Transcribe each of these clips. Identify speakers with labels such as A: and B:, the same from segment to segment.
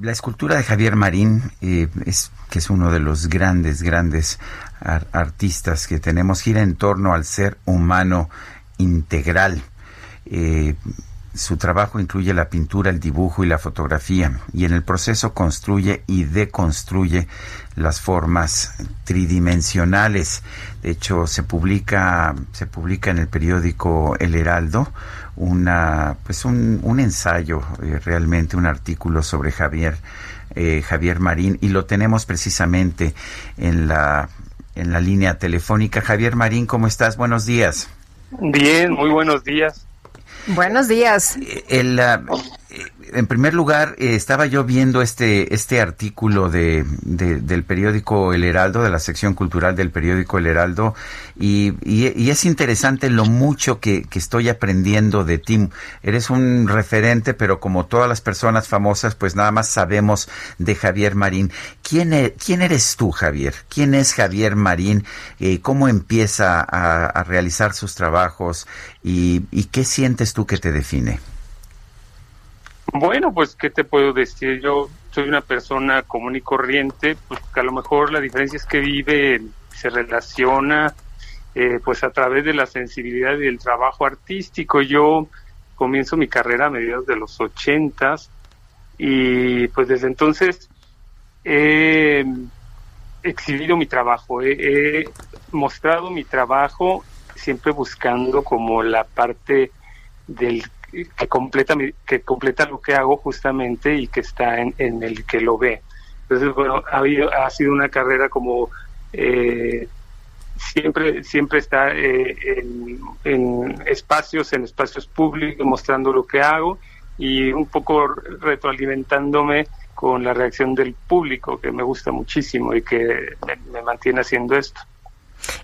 A: La escultura de Javier Marín, eh, es, que es uno de los grandes, grandes ar- artistas que tenemos, gira en torno al ser humano integral. Eh, su trabajo incluye la pintura, el dibujo y la fotografía, y en el proceso construye y deconstruye las formas tridimensionales. De hecho, se publica, se publica en el periódico El Heraldo una, pues un, un ensayo, eh, realmente un artículo sobre Javier, eh, Javier Marín, y lo tenemos precisamente en la, en la línea telefónica. Javier Marín, ¿cómo estás? Buenos días.
B: Bien, muy buenos días.
C: Buenos días.
A: El, ah, en primer lugar, eh, estaba yo viendo este, este artículo de, de- del periódico El Heraldo, de la sección cultural del periódico El Heraldo, y, y- y es interesante lo mucho que, que estoy aprendiendo de ti. Eres un referente, pero como todas las personas famosas, pues nada más sabemos de Javier Marín. ¿Quién, e- quién eres tú, Javier? ¿Quién es Javier Marín? Eh, ¿Cómo empieza a, a realizar sus trabajos? ¿Y, y qué sientes tú que te define?
B: Bueno, pues, ¿qué te puedo decir? Yo soy una persona común y corriente, pues a lo mejor la diferencia es que vive, se relaciona, eh, pues a través de la sensibilidad y del trabajo artístico. Yo comienzo mi carrera a mediados de los ochentas y pues desde entonces he exhibido mi trabajo, he, he mostrado mi trabajo siempre buscando como la parte del que completa mi- que completa lo que hago justamente y que está en, el que lo ve. Entonces bueno ha sido una carrera como eh, siempre siempre está eh, en, espacios en espacios públicos mostrando lo que hago y un poco retroalimentándome con la reacción del público que me gusta muchísimo y que me mantiene haciendo esto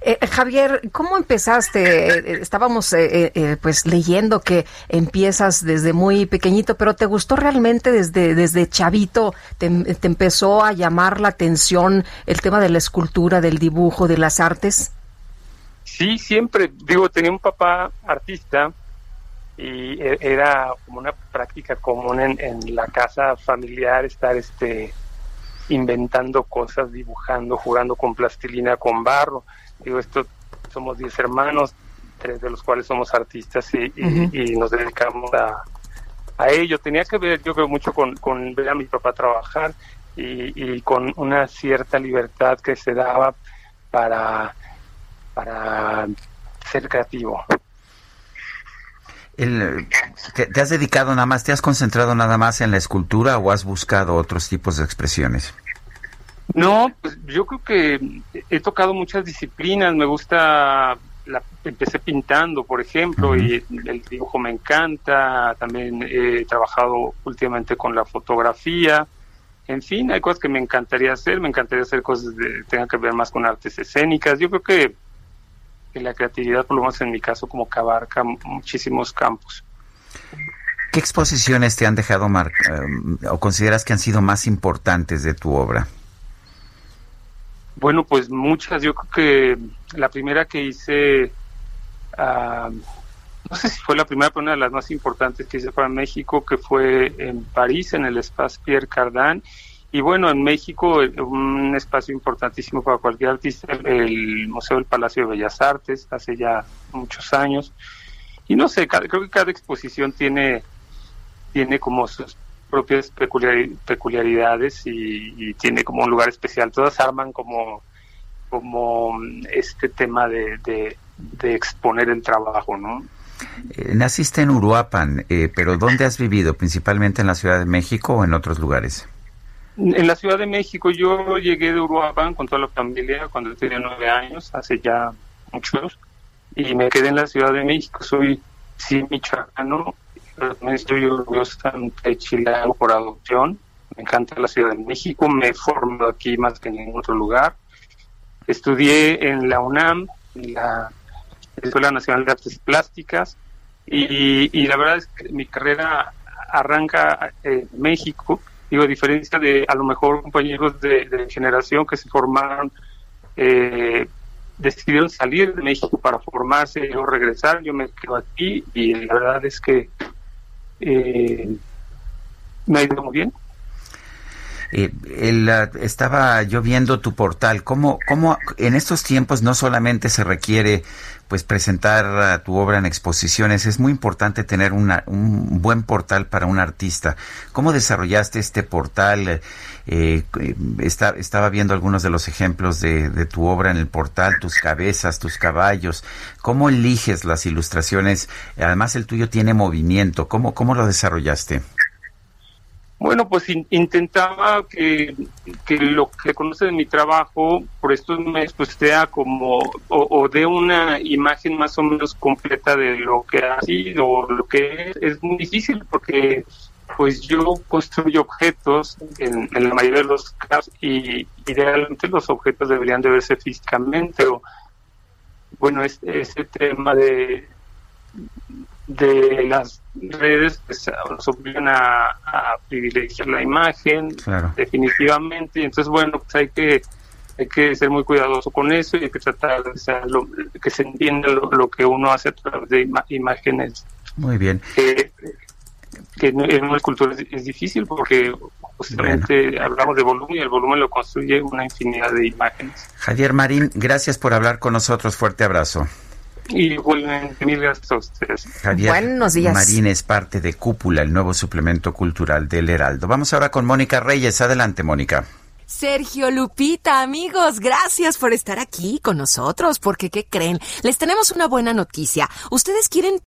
C: Eh, Javier, ¿cómo empezaste? Eh, Estábamos eh, eh, eh, pues leyendo que empiezas desde muy pequeñito, pero ¿te gustó realmente desde, desde chavito? Te, te empezó a llamar la atención el tema de la escultura, del dibujo, de las artes?
B: Sí, siempre. Digo, tenía un papá artista y e- era como una práctica común en, en la casa familiar estar este inventando cosas, dibujando, jugando con plastilina, con barro. Digo, esto somos 10 hermanos, tres de los cuales somos artistas y, y-
C: Ujú.
B: y nos dedicamos a, a ello. Tenía que ver, yo creo, mucho con, con ver a mi papá trabajar y, y con una cierta libertad que se daba para, para ser creativo.
A: El, te, te has dedicado nada más, te has concentrado nada más en la escultura o has buscado otros tipos de expresiones?
B: No, pues yo creo que he tocado muchas disciplinas. Me gusta, la, empecé pintando, por ejemplo, y el dibujo me encanta. También he trabajado últimamente con la fotografía. En fin, hay cosas que me encantaría hacer. Me encantaría hacer cosas que tengan que ver más con artes escénicas. Yo creo que, que la creatividad, por lo menos en mi caso, como que abarca muchísimos campos.
A: ¿Qué exposiciones te han dejado mar eh, o consideras que han sido más importantes de tu obra?
B: Bueno, pues muchas. Yo creo que la primera que hice, ah, no sé si fue la primera, pero una de las más importantes que hice para México, que fue en París, en el espacio Pierre Cardin. Y bueno, en México, un espacio importantísimo para cualquier artista, el Museo del Palacio de Bellas Artes, hace ya muchos años. Y no sé, cada- creo que cada exposición tiene, tiene como sus propias peculiari- peculiaridades y, y tiene como un lugar especial. Todas arman como, como este tema de, de, de exponer el trabajo, ¿no?
A: Eh, naciste en Uruapan, eh, pero ¿dónde has vivido? ¿Principalmente en la Ciudad de México o en otros lugares?
B: En la Ciudad de México yo llegué de Uruapan con toda la familia cuando tenía nueve años, hace ya muchos, y me quedé en la Ciudad de México. Soy, sí, michoacano, también estoy orgullosamente chileno por adopción. Me encanta la Ciudad de México, me he formado aquí más que en ningún otro lugar. Estudié en la UNAM, en la Escuela Nacional de Artes Plásticas, y, la verdad es que mi carrera arranca en México, digo, a diferencia de a lo mejor compañeros de, generación que se formaron, eh, decidieron salir de México para formarse y regresar, yo me quedo aquí y la verdad es que eh, me ha ido muy bien.
A: Eh, estaba yo viendo tu portal. ¿Cómo, ¿Cómo en estos tiempos no solamente se requiere pues presentar tu obra en exposiciones, es muy importante tener una, un buen portal para un artista. ¿Cómo desarrollaste este portal? Eh, está, estaba viendo algunos de los ejemplos de, de, tu obra en el portal, tus cabezas, tus caballos. ¿Cómo eliges las ilustraciones? Además, el tuyo tiene movimiento. ¿Cómo, cómo lo desarrollaste?
B: Bueno, pues intentaba que, lo que conoce de mi trabajo por estos meses pues sea como o, de una imagen más o menos completa de lo que ha sido o lo que es. Es muy difícil porque pues yo construyo objetos en, la mayoría de los casos y idealmente los objetos deberían de verse físicamente o bueno, este, ese tema de de las redes pues, nos obligan a, privilegiar la imagen definitivamente. Y entonces bueno pues hay que hay que ser muy cuidadoso con eso y hay que tratar de que se entienda lo, que uno hace a través de imágenes.
A: Muy bien.
B: Que en una escultura es, difícil porque justamente hablamos de volumen y el volumen lo construye una infinidad de imágenes.
A: Javier Marín gracias por hablar con nosotros. Fuerte abrazo
B: y a ustedes.
A: Javier Buenos días. Marín es parte de Cúpula, el nuevo suplemento cultural del Heraldo. Vamos ahora con Mónica Reyes. Adelante, Mónica.
D: Sergio Lupita, amigos, gracias por estar aquí con nosotros, porque ¿qué creen? Les tenemos una buena noticia. Ustedes quieren